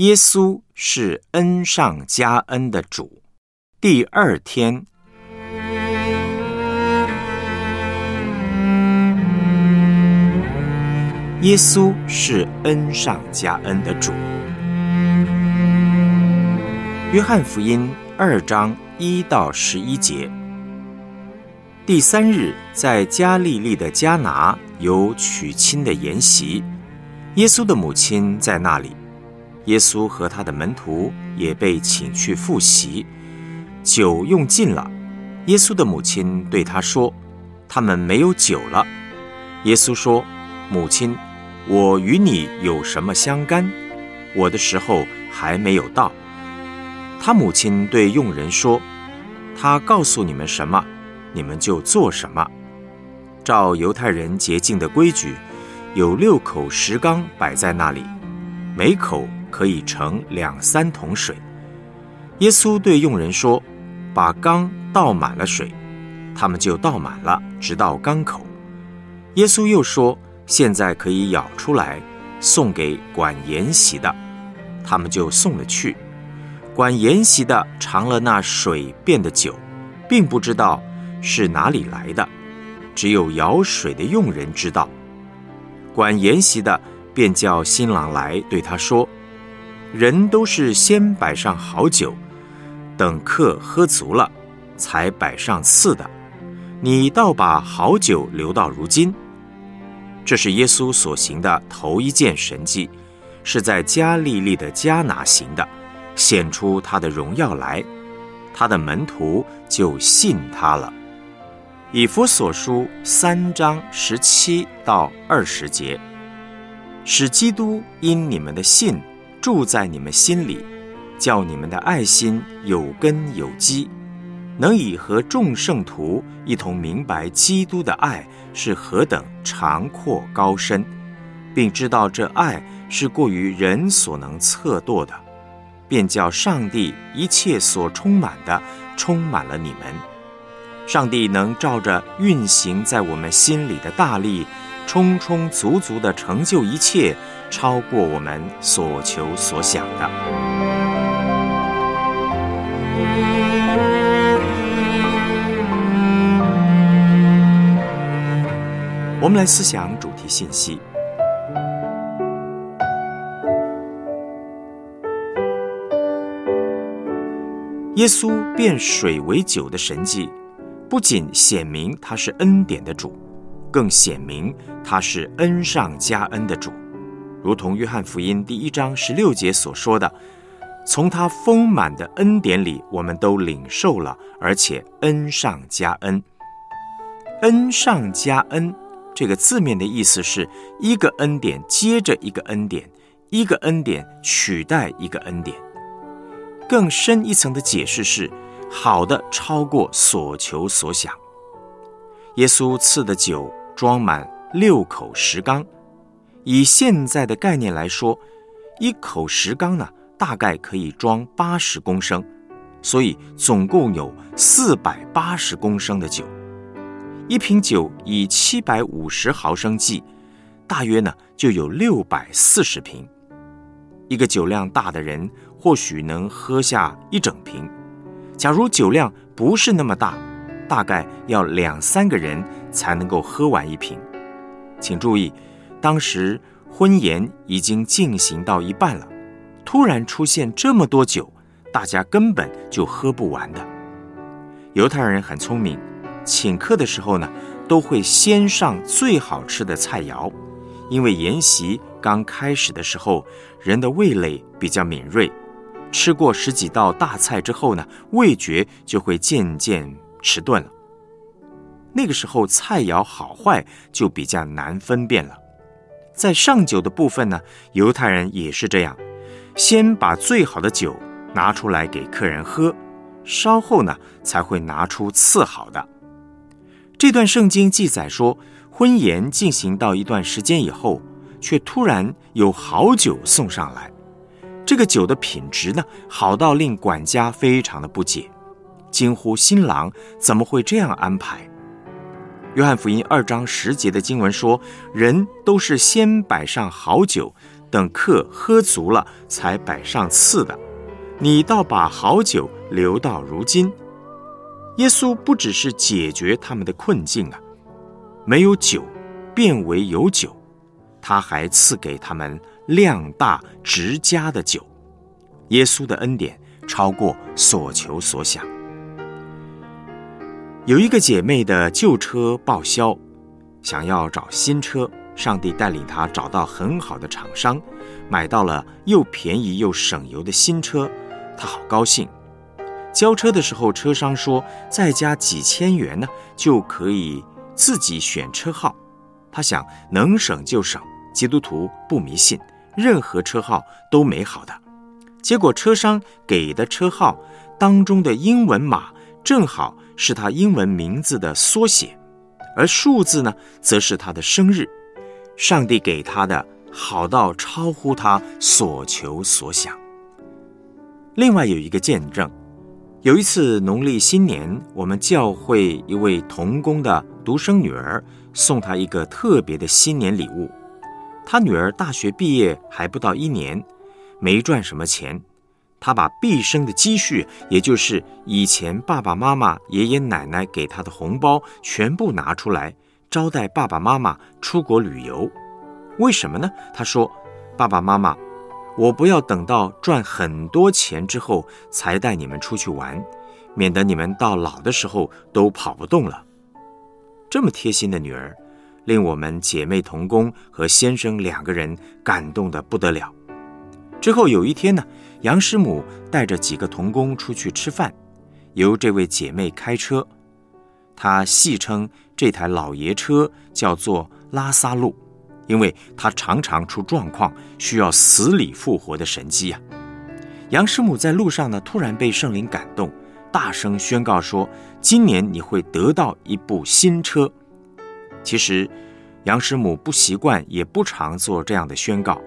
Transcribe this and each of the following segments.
耶稣是恩上加恩的主。第二天，耶稣是恩上加恩的主。约翰福音二章一到十一节。第三日，在加利利的加拿有娶亲的筵席，耶稣的母亲在那里。耶稣和他的门徒也被请去赴席，酒用尽了。耶稣的母亲对他说：“他们没有酒了。”耶稣说：“母亲，我与你有什么相干？我的时候还没有到。”他母亲对佣人说：“他告诉你们什么，你们就做什么。照犹太人洁净的规矩，有六口石缸摆在那里，每口。”可以盛两三桶水。耶稣对佣人说：“把缸倒满了水。”他们就倒满了，直到缸口。耶稣又说：“现在可以舀出来，送给管筵席的。”他们就送了去。管筵席的尝了那水变的酒，并不知道是哪里来的，只有舀水的佣人知道。管筵席的便叫新郎来，对他说。人都是先摆上好酒，等客喝足了，才摆上次的。你倒把好酒留到如今。这是耶稣所行的头一件神迹，是在加利利的加拿行的，显出他的荣耀来。他的门徒就信他了。以弗所书三章十七到二十节，使基督因你们的信。住在你们心里，叫你们的爱心有根有基，能以和众圣徒一同明白基督的爱是何等长阔高深，并知道这爱是过于人所能测度的，便叫上帝一切所充满的充满了你们。上帝能照着运行在我们心里的大力，充充足足的成就一切。超过我们所求所想的。我们来思想主题信息：耶稣变水为酒的神迹，不仅显明他是恩典的主，更显明他是恩上加恩的主。如同约翰福音第一章十六节所说的，从他丰满的恩典里，我们都领受了，而且恩上加恩。恩上加恩这个字面的意思是一个恩典接着一个恩典，一个恩典取代一个恩典。更深一层的解释是，好的超过所求所想。耶稣赐的酒装满六口石缸。以现在的概念来说，一口石缸呢，大概可以装八十公升，所以总共有四百八十公升的酒。一瓶酒以七百五十毫升计，大约呢就有六百四十瓶。一个酒量大的人或许能喝下一整瓶，假如酒量不是那么大，大概要两三个人才能够喝完一瓶。请注意。当时婚宴已经进行到一半了，突然出现这么多酒，大家根本就喝不完的。犹太人很聪明，请客的时候呢，都会先上最好吃的菜肴，因为宴席刚开始的时候，人的味蕾比较敏锐，吃过十几道大菜之后呢，味觉就会渐渐迟钝了。那个时候菜肴好坏就比较难分辨了。在上酒的部分呢，犹太人也是这样，先把最好的酒拿出来给客人喝，稍后呢才会拿出次好的。这段圣经记载说，婚宴进行到一段时间以后，却突然有好酒送上来，这个酒的品质呢好到令管家非常的不解，惊呼新郎怎么会这样安排？约翰福音二章十节的经文说：“人都是先摆上好酒，等客喝足了才摆上次的，你倒把好酒留到如今。耶稣不只是解决他们的困境啊，没有酒变为有酒，他还赐给他们量大直加的酒。耶稣的恩典超过所求所想。有一个姐妹的旧车报销，想要找新车。上帝带领她找到很好的厂商，买到了又便宜又省油的新车，她好高兴。交车的时候，车商说再加几千元呢，就可以自己选车号。他想能省就省，基督徒不迷信，任何车号都美好的。结果车商给的车号当中的英文码正好是他英文名字的缩写，而数字呢，则是他的生日。上帝给他的好到超乎他所求所想。另外有一个见证。有一次农历新年，我们教会一位童工的独生女儿送他一个特别的新年礼物。他女儿大学毕业还不到一年，没赚什么钱，他把毕生的积蓄，也就是以前爸爸妈妈、爷爷奶奶给他的红包，全部拿出来招待爸爸妈妈出国旅游。为什么呢？他说：“爸爸妈妈。”我不要等到赚很多钱之后才带你们出去玩，免得你们到老的时候都跑不动了。这么贴心的女儿，令我们姐妹同工和先生两个人感动的不得了。之后有一天呢，杨师母带着几个童工出去吃饭，由这位姐妹开车，她戏称这台老爷车叫做拉萨路。因为它常常出状况，需要死里复活的神迹啊！杨师母在路上呢，突然被圣灵感动，大声宣告说：“今年你会得到一部新车。”其实，杨师母不习惯，也不常做这样的宣告。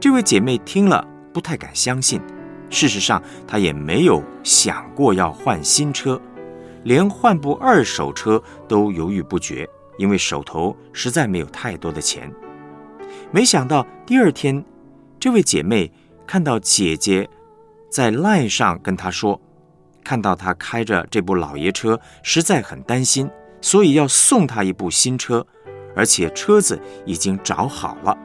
这位姐妹听了不太敢相信。事实上，她也没有想过要换新车，连换部二手车都犹豫不决，因为手头实在没有太多的钱。没想到第二天，这位姐妹看到姐姐在 LINE 上跟她说，看到她开着这部老爷车，实在很担心，所以要送她一部新车，而且车子已经找好了。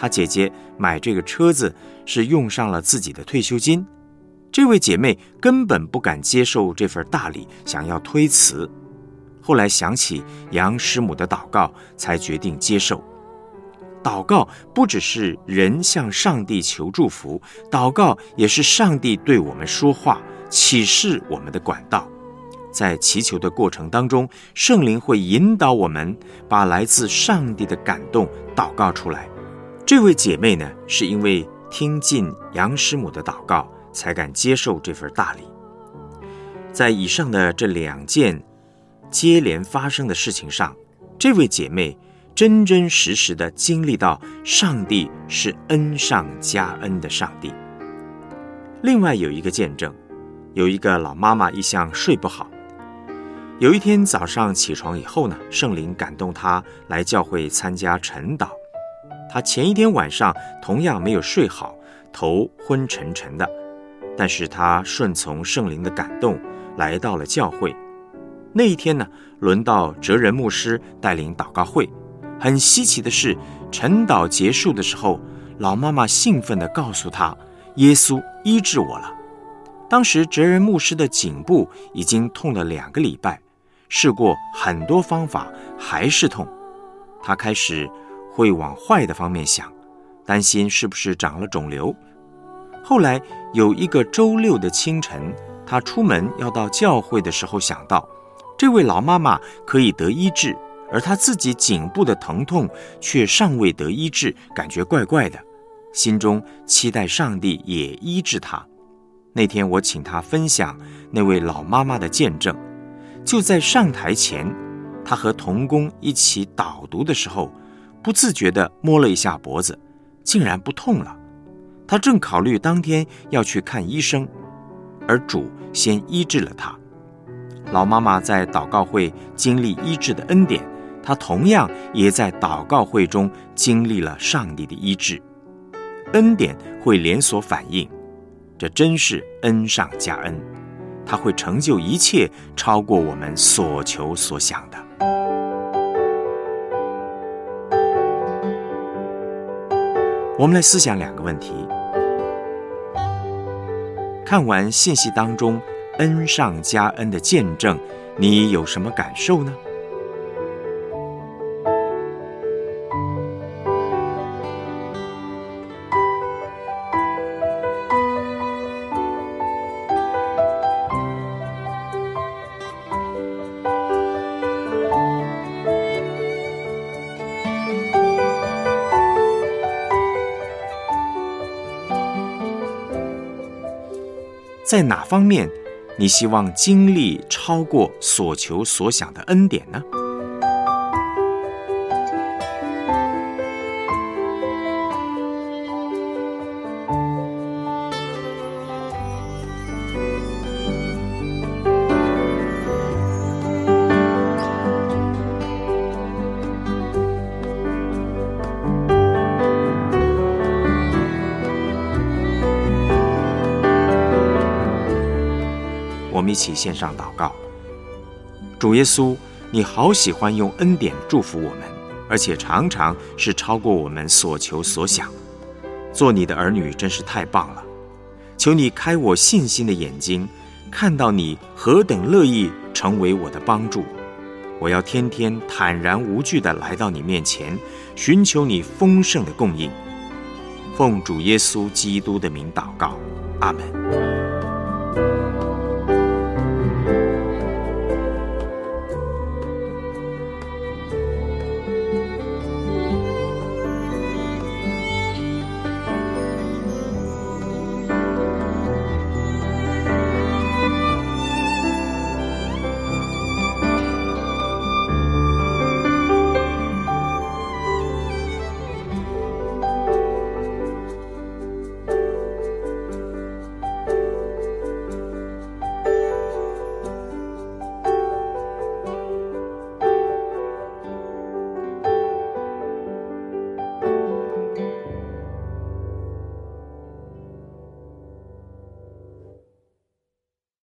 她姐姐买这个车子是用上了自己的退休金。这位姐妹根本不敢接受这份大礼，想要推辞。后来想起杨师母的祷告，才决定接受。祷告不只是人向上帝求祝福，祷告也是上帝对我们说话、启示我们的管道。在祈求的过程当中，圣灵会引导我们把来自上帝的感动祷告出来。这位姐妹呢，是因为听进杨师母的祷告，才敢接受这份大礼。在以上的这两件接连发生的事情上，这位姐妹。真真实实的经历到上帝是恩上加恩的上帝。另外有一个见证，有一个老妈妈一向睡不好，有一天早上起床以后呢，圣灵感动她来教会参加晨祷。她前一天晚上同样没有睡好，头昏沉沉的，但是她顺从圣灵的感动来到了教会。那一天呢，轮到哲人牧师带领祷告会。很稀奇的是，晨祷结束的时候，老妈妈兴奋地告诉他：“耶稣医治我了。”当时哲人牧师的颈部已经痛了两个礼拜，试过很多方法还是痛。他开始会往坏的方面想，担心是不是长了肿瘤。后来有一个周六的清晨，他出门要到教会的时候，想到这位老妈妈可以得医治。而他自己颈部的疼痛却尚未得医治，感觉怪怪的，心中期待上帝也医治他。那天我请他分享那位老妈妈的见证，就在上台前，他和童工一起导读的时候，不自觉地摸了一下脖子，竟然不痛了。他正考虑当天要去看医生，而主先医治了他。老妈妈在祷告会经历医治的恩典。他同样也在祷告会中经历了上帝的医治。恩典会连锁反应，这真是恩上加恩，它会成就一切，超过我们所求所想的。我们来思想两个问题。看完信息当中恩上加恩的见证，你有什么感受呢？在哪方面，你希望经历超过所求所想的恩典呢？一起献上祷告。主耶稣，你好喜欢用恩典祝福我们，而且常常是超过我们所求所想。做你的儿女真是太棒了！求你开我信心的眼睛，看到你何等乐意成为我的帮助。我要天天坦然无惧地来到你面前，寻求你丰盛的供应。奉主耶稣基督的名祷告，阿门。